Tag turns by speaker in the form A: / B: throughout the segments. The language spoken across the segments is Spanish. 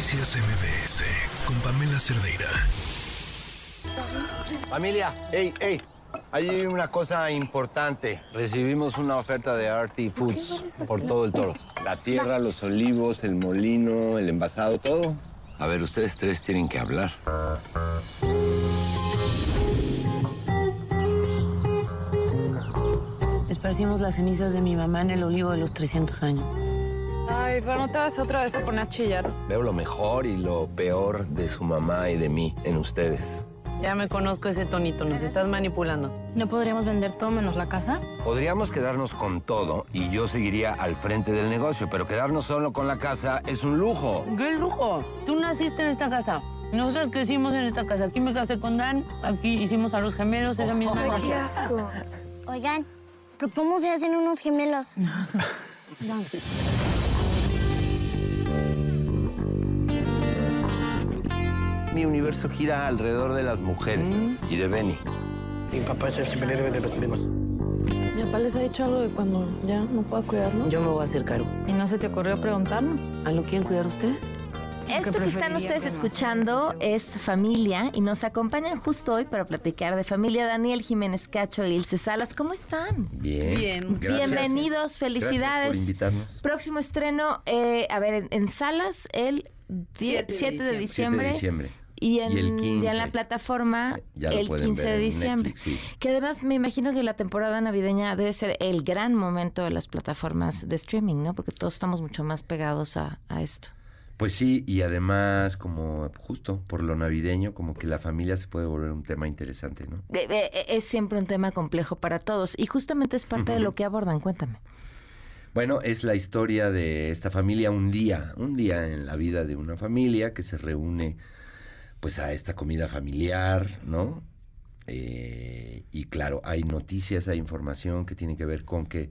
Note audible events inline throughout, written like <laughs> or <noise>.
A: Noticias MBS con Pamela Cerdeira.
B: Familia, hey, hey. Hay una cosa importante. Recibimos una oferta de Arty Foods por todo el toro. La tierra, los olivos, el molino, el envasado, todo. A ver, ustedes tres tienen que hablar.
C: Esparcimos las cenizas de mi mamá en el olivo de los 300 años.
D: Ay, pero no te vas otra vez a poner a chillar.
B: Veo lo mejor y lo peor de su mamá y de mí en ustedes.
C: Ya me conozco ese tonito, nos estás manipulando.
D: ¿No podríamos vender todo menos la casa?
B: Podríamos quedarnos con todo y yo seguiría al frente del negocio, pero quedarnos solo con la casa es un lujo.
C: ¡Qué lujo! Tú naciste en esta casa. Nosotros crecimos en esta casa. Aquí me casé con Dan, aquí hicimos a los gemelos esa misma noche.
E: ¡Qué asco! Oigan, ¿pero cómo se hacen unos gemelos? <laughs>
B: Mi universo gira alrededor de las mujeres y de Benny.
F: Mi papá es el superhéroe de los primos.
D: Mi papá les ha dicho algo de cuando ya no pueda cuidarnos.
C: Yo me voy a hacer cargo.
D: ¿Y no se te ocurrió preguntarnos?
C: ¿A lo quieren cuidar ustedes?
G: Esto que están ustedes escuchando es Familia y nos acompañan justo hoy para platicar de familia Daniel Jiménez Cacho y Ilse Salas. ¿Cómo están?
B: Bien.
C: Bien.
B: Gracias.
G: Bienvenidos, felicidades.
B: Gracias por invitarnos.
G: Próximo estreno, eh, a ver, en, en salas el 7 de, 7 de
B: 7
G: diciembre.
B: de diciembre.
G: Y en,
B: Y el 15.
G: ya en la plataforma
B: lo
G: el
B: pueden
G: 15
B: ver
G: de diciembre.
B: Netflix, sí.
G: Que además me imagino que la temporada navideña debe ser el gran momento de las plataformas de streaming, ¿no? Porque todos estamos mucho más pegados a, a esto.
H: Pues sí, y además, como justo por lo navideño, como que la familia se puede volver un tema interesante, ¿no?
G: De- es siempre un tema complejo para todos y justamente es parte de lo <laughs> que abordan. Cuéntame.
H: Bueno, es la historia de esta familia, un día, un día en la vida de una familia que se reúne pues a esta comida familiar, ¿no? Eh, y claro, hay noticias, hay información que tiene que ver con que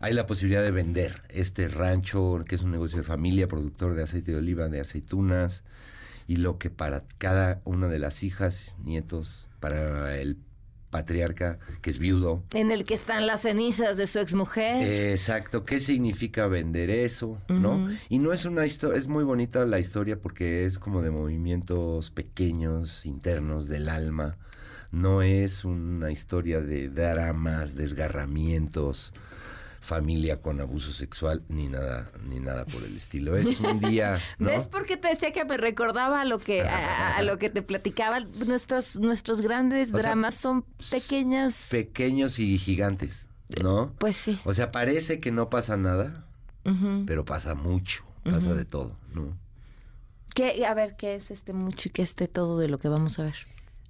H: hay la posibilidad de vender este rancho, que es un negocio de familia, productor de aceite de oliva, de aceitunas, y lo que para cada una de las hijas, nietos, para el patriarca, que es viudo,
G: En el que están las cenizas de su exmujer.
H: eh, Exacto, ¿qué significa vender eso? ¿No? Y no es una historia, es muy bonita la historia porque es como de movimientos pequeños, internos del alma. No es una historia de dramas, desgarramientos, familia con abuso sexual, ni nada, ni nada por el estilo. Es un día, <laughs> ¿no?
G: ¿Ves por qué te decía que me recordaba a lo que a, a lo que te platicaba? Nuestros nuestros grandes
H: O sea,
G: dramas son pequeñas.
H: Pequeños y gigantes, ¿no?
G: pues sí.
H: O sea, parece que no pasa nada, pero pasa mucho, pasa de todo, ¿no?
G: ¿Qué, a ver, ¿qué es este mucho y qué este todo de lo que vamos a ver?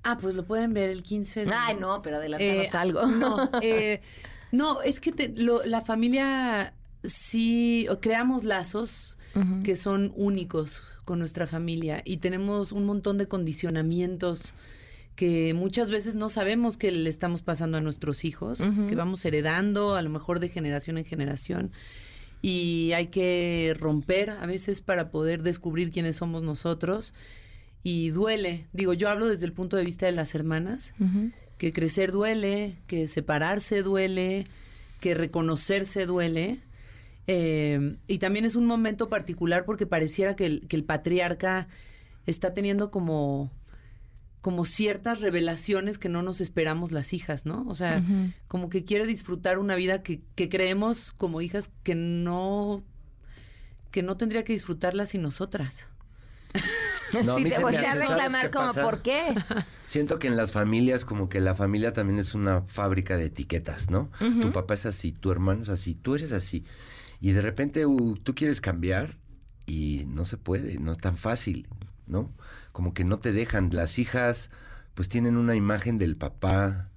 I: Ah, pues lo pueden ver el 15 de...
G: Ay, no, pero adelantanos
I: Eh,
G: algo.
I: No, <laughs> eh, no, es que te- lo- la familia sí creamos lazos que son únicos con nuestra familia y tenemos un montón de condicionamientos que muchas veces no sabemos que le estamos pasando a nuestros hijos, que vamos heredando a lo mejor de generación en generación y hay que romper a veces para poder descubrir quiénes somos nosotros y duele. Digo, yo hablo desde el punto de vista de las hermanas. Que crecer duele, que separarse duele, que reconocerse duele. Eh, y también es un momento particular porque pareciera que el, que el patriarca está teniendo como, como ciertas revelaciones que no nos esperamos las hijas, ¿no? O sea, como que quiere disfrutar una vida que, que creemos como hijas que no, que no tendría que disfrutarla sin nosotras. <laughs>
H: No,
G: sí, te volteé a
H: hace- ¿sabes
G: reclamar como? ¿por qué?
H: Siento que en las familias, como que la familia también es una fábrica de etiquetas, ¿no? Tu papá es así, tu hermano es así, tú eres así. Y de repente uh, tú quieres cambiar y no se puede, no es tan fácil, ¿no? Como que no te dejan. Las hijas, pues tienen una imagen del papá,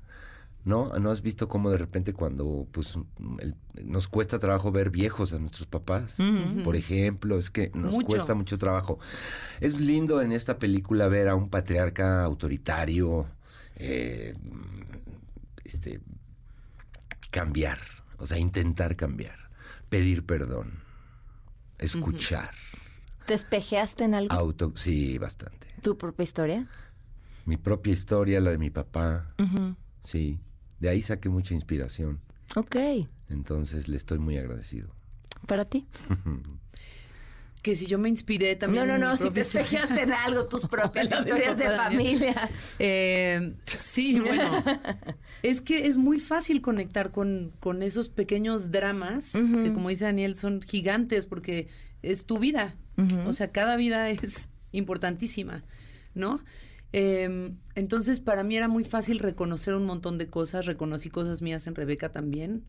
H: ¿no? ¿No has visto cómo de repente cuando, pues, el- nos cuesta trabajo ver viejos a nuestros papás? Por ejemplo, es que nos
I: Mucho.
H: cuesta mucho trabajo. Es lindo en esta película ver a un patriarca autoritario, eh, este, cambiar, o sea, intentar cambiar, pedir perdón, escuchar,
G: ¿Te espejeaste en algo?
H: auto, sí, bastante.
G: ¿Tu propia historia?
H: Mi propia historia, la de mi papá, sí, de ahí saqué mucha inspiración,
G: Ok.
H: entonces le estoy muy agradecido.
G: ¿Para ti? <laughs>
I: que si yo me inspiré también.
G: No, no, no, si te espejaste en algo, tus <laughs> propias historias de familia.
I: Eh, sí, bueno. <laughs> es que es muy fácil conectar con, con esos pequeños dramas que, como dice Daniel, son gigantes porque es tu vida. O sea, cada vida es importantísima, ¿no? Eh, entonces, para mí era muy fácil reconocer un montón de cosas. Reconocí cosas mías en Rebeca también.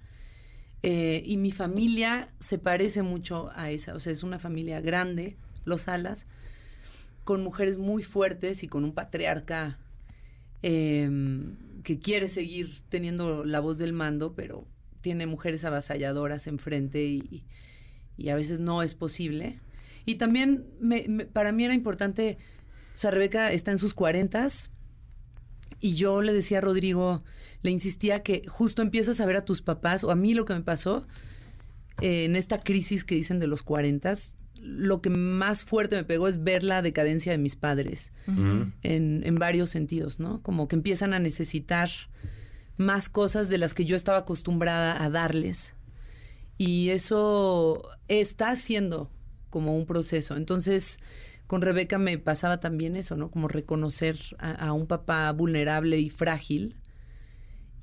I: Eh, y mi familia se parece mucho a esa. O sea, es una familia grande, Los Alas, con mujeres muy fuertes y con un patriarca eh, que quiere seguir teniendo la voz del mando, pero tiene mujeres avasalladoras enfrente y, a veces no es posible. Y también me- para mí era importante, o sea, Rebeca está en sus cuarentas y yo le decía a Rodrigo, le insistía que justo empiezas a ver a tus papás, o a mí lo que me pasó eh, en esta crisis que dicen de los cuarentas, lo que más fuerte me pegó es ver la decadencia de mis padres en, en varios sentidos, ¿no? Como que empiezan a necesitar más cosas de las que yo estaba acostumbrada a darles. Y eso está haciendo como un proceso. Entonces, con Rebeca me pasaba también eso, ¿no? Como reconocer a, a un papá vulnerable y frágil.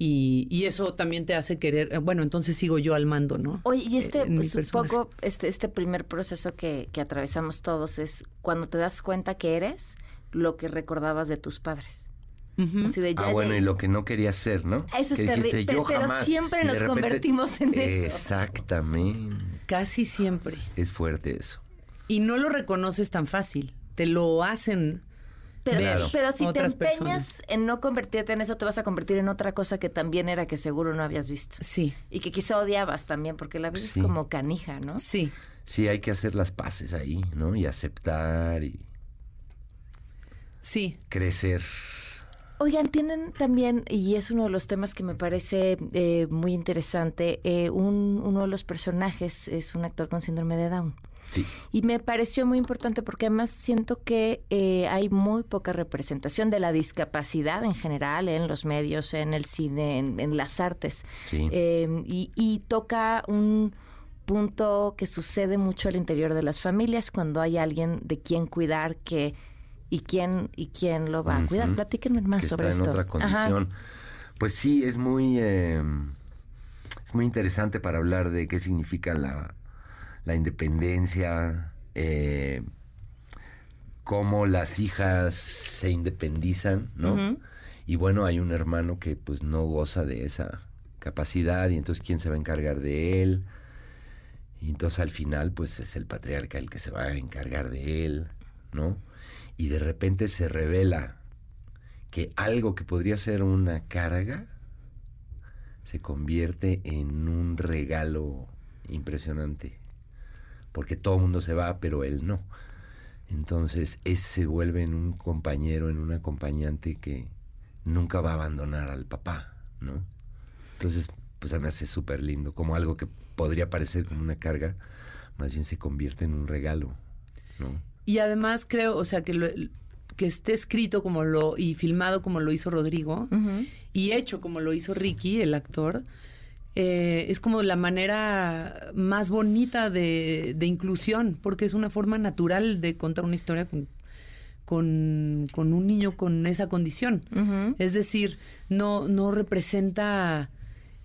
I: Y, y eso también te hace querer, eh, bueno, entonces sigo yo al mando, ¿no?
G: Oye, y este,
I: Eh,
G: pues, poco, este, este primer proceso que, que atravesamos todos es cuando te das cuenta que eres lo que recordabas de tus padres. Así de ya
H: Ah, bueno,
G: de-
H: y lo que no quería ser, ¿no?
G: Eso es
H: Que dijiste,
G: terrible,
H: "Yo
G: pero
H: jamás",
G: siempre nos
H: repente-
G: convertimos en eso.
H: Exactamente.
I: Casi siempre.
H: Es fuerte eso.
I: Y no lo reconoces tan fácil. Te lo hacen
G: Pero, pero si te empeñas
I: personas.
G: en no convertirte en eso, te vas a convertir en otra cosa que también era que seguro no habías visto.
I: Sí,
G: Y que quizá odiabas también, porque la vida
H: Sí.
G: es como canija, ¿no?
I: sí.
H: Sí, hay que hacer las paces ahí, ¿no? Y aceptar y
I: Sí,
H: crecer.
G: Oigan, tienen también, y es uno de los temas que me parece eh, muy interesante, eh, un- uno de los personajes es un actor con síndrome de Down.
H: Sí.
G: Y me pareció muy importante porque además siento que eh, hay muy poca representación de la discapacidad en general en los medios, en el cine, en, en las artes.
H: Sí.
G: Eh, y, y toca un punto que sucede mucho al interior de las familias cuando hay alguien de quien cuidar que y quién y quién lo va a cuidar. Platíquenme más
H: que
G: sobre
H: está
G: esto.
H: en otra
G: Ajá.
H: condición. Pues sí, es muy, eh, es muy interesante para hablar de qué significa la, la independencia, eh, cómo las hijas se independizan, ¿no? Y bueno, hay un hermano que pues no goza de esa capacidad y entonces quién se va a encargar de él. Y entonces al final pues es el patriarca el que se va a encargar de él, ¿no? Y de repente se revela que algo que podría ser una carga se convierte en un regalo impresionante. Porque todo el mundo se va, pero él no. Entonces, ese se vuelve en un compañero, en un acompañante que nunca va a abandonar al papá, ¿no? Entonces, pues se me hace súper lindo, como algo que podría parecer como una carga, más bien se convierte en un regalo, ¿no?
I: Y además creo, o sea, que lo- que esté escrito como lo y filmado como lo hizo Rodrigo y hecho como lo hizo Ricky, el actor, eh, es como la manera más bonita de, de inclusión, porque es una forma natural de contar una historia con, con, con un niño con esa condición. Es decir, no, no representa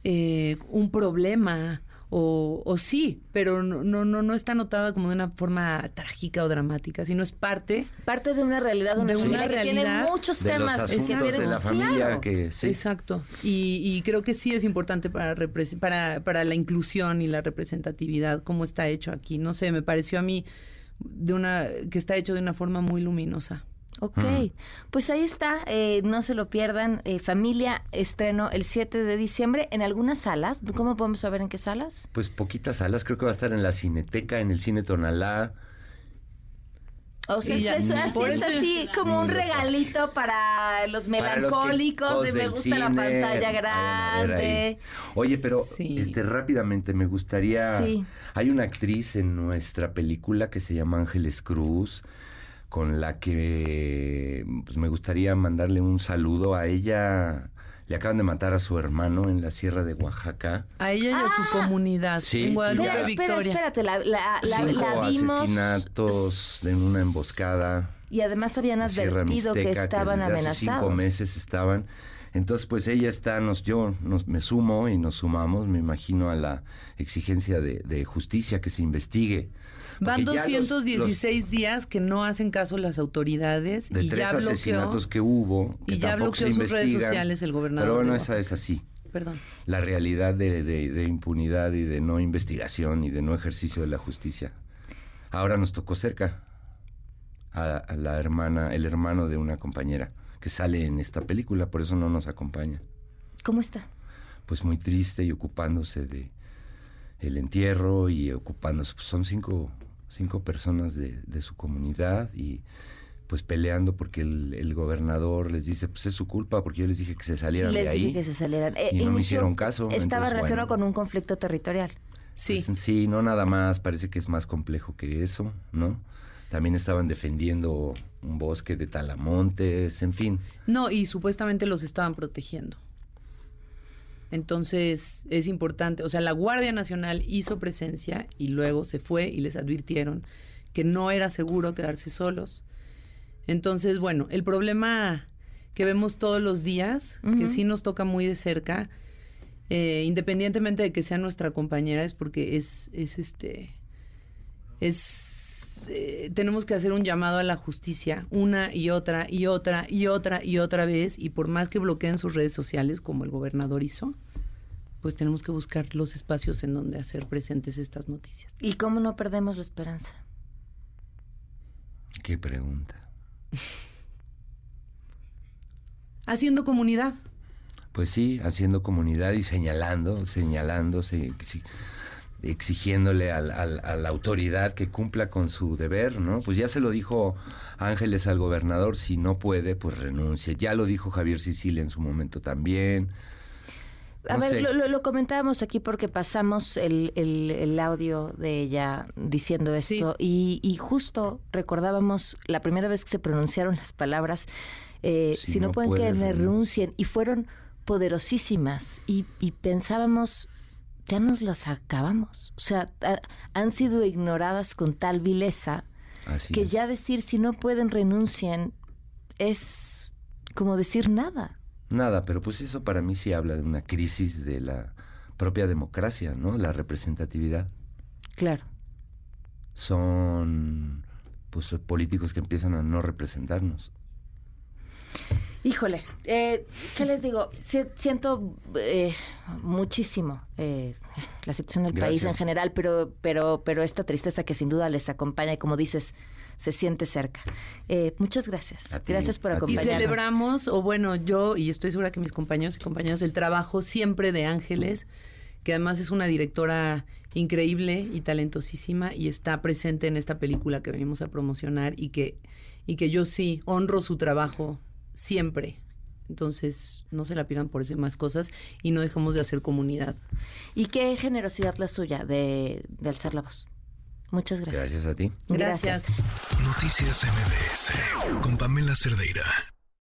I: eh, un problema. O, o sí, pero no, no, no, no está anotada como de una forma trágica o dramática, sino es parte
G: Parte de una realidad de una,
I: De una
G: que tiene
I: realidad
G: muchos
H: De los
G: temas. que
H: asuntos
G: tienen-
H: de la familia
G: claro.
H: que sí.
I: Exacto. Y, y creo que sí es importante para, repres- para, para la inclusión y la representatividad, cómo está hecho aquí. No sé, me pareció a mí de una que está hecho de una forma muy luminosa.
G: Ok, pues ahí está, eh, no se lo pierdan. eh, familia estreno el 7 de diciembre en algunas salas. ¿Cómo podemos saber en qué salas?
H: Pues poquitas salas, creo que va a estar en la Cineteca, en el Cine Tonalá.
G: O sea, es,
I: ya-
G: es así, es como un regalito para los
H: Para los
G: melancólicos
H: críticos
G: y me gusta la pantalla
H: vayan a ver
G: grande.
H: Oye, pero
I: Sí.
H: este rápidamente me gustaría.
G: Sí.
H: Hay una actriz en nuestra película que se llama Ángeles Cruz, con la que pues, me gustaría mandarle un saludo a ella. Le acaban de matar a su hermano en la sierra de Oaxaca.
I: A ella y a su comunidad.
H: Sí,
I: en Guadalupe,
G: espera,
I: Victoria.
G: espérate, la, la- la-
H: Cinco
G: la vimos
H: asesinatos en una emboscada.
G: y además habían advertido que
H: Mixteca,
G: estaban
H: desde hace
G: amenazados.
H: cinco meses estaban. Entonces, pues ella está, nos, yo nos, me sumo y nos sumamos, me imagino, a la exigencia de, de justicia que se investigue.
I: Van
H: Porque ya los-
I: 216 días que no hacen caso las autoridades
H: de
I: y
H: tres
I: ya bloqueó.
H: asesinatos que hubo, que
I: y ya bloqueó sus redes sociales el gobernador
H: Pero bueno, esa es así.
I: Perdón.
H: La realidad de, de- de impunidad y de no investigación y de no ejercicio de la justicia. Ahora nos tocó cerca a la hermana, el hermano de una compañera que sale en esta película, por eso no nos acompaña.
G: ¿Cómo está?
H: Pues muy triste y ocupándose de el entierro y ocupándose, pues son cinco, cinco personas de, de su comunidad y pues peleando porque el, el gobernador les dice, pues es su culpa porque yo les dije que se salieran
G: Les
H: de ahí.
G: dije que se salieran. Eh,
H: y no me hicieron caso.
G: Estaba
H: entonces,
G: relacionado
H: bueno.
G: con un conflicto territorial.
I: Sí.
H: Pues, sí, no nada más, parece que es más complejo que eso, ¿no? También estaban defendiendo un bosque de talamontes, en fin.
I: No, y supuestamente los estaban protegiendo. Entonces es importante, o sea, la Guardia Nacional hizo presencia y luego se fue y les advirtieron que no era seguro quedarse solos. Entonces, bueno, el problema que vemos todos los días, que sí nos toca muy de cerca, eh, independientemente de que sea nuestra compañera, es porque es, es este, es, eh, tenemos que hacer un llamado a la justicia una y otra y otra y otra y otra vez y por más que bloqueen sus redes sociales como el gobernador hizo, pues tenemos que buscar los espacios en donde hacer presentes estas noticias.
G: ¿Y cómo no perdemos la esperanza?
H: Qué pregunta. <laughs>
I: Haciendo comunidad.
H: Pues sí, haciendo comunidad y señalando, señalando, se- exi- exigiéndole al- al- a la autoridad que cumpla con su deber, ¿no? Pues ya se lo dijo Ángeles al gobernador, si no puede, pues renuncie. Ya lo dijo Javier Sicilia en su momento también.
G: A ver, lo, lo- lo comentábamos aquí porque pasamos el, el- el audio de ella diciendo esto y, y justo recordábamos la primera vez que se pronunciaron las palabras, eh, si, no, pueden que renuncien, y fueron poderosísimas y, y pensábamos, ya nos las acabamos. O sea, ha- han sido ignoradas con tal vileza
H: Así
G: que
H: es.
G: ya decir si no pueden renuncien es como decir nada.
H: Nada, pero pues eso para mí sí habla de una crisis de la propia democracia, ¿no? La representatividad.
G: Claro.
H: Son pues políticos que empiezan a no representarnos.
G: Híjole, eh, ¿qué les digo? Si- siento eh, muchísimo eh, la situación del país en general, pero, pero, pero esta tristeza que sin duda les acompaña y como dices, se siente cerca. Eh, muchas gracias.
H: Ti,
G: gracias por
H: a ti.
I: Y
G: acompañarnos.
I: celebramos, o bueno, yo y estoy segura que mis compañeros y compañeras, el trabajo siempre de Ángeles, que además es una directora increíble y talentosísima y está presente en esta película que venimos a promocionar y que, y que yo sí honro su trabajo siempre. Entonces, no se la pidan por esas más cosas y no dejemos de hacer comunidad.
G: Y qué generosidad la suya de, de alzar la voz. Muchas gracias.
H: Gracias a ti.
I: Gracias.
A: Noticias MBS con Pamela Cerdeira.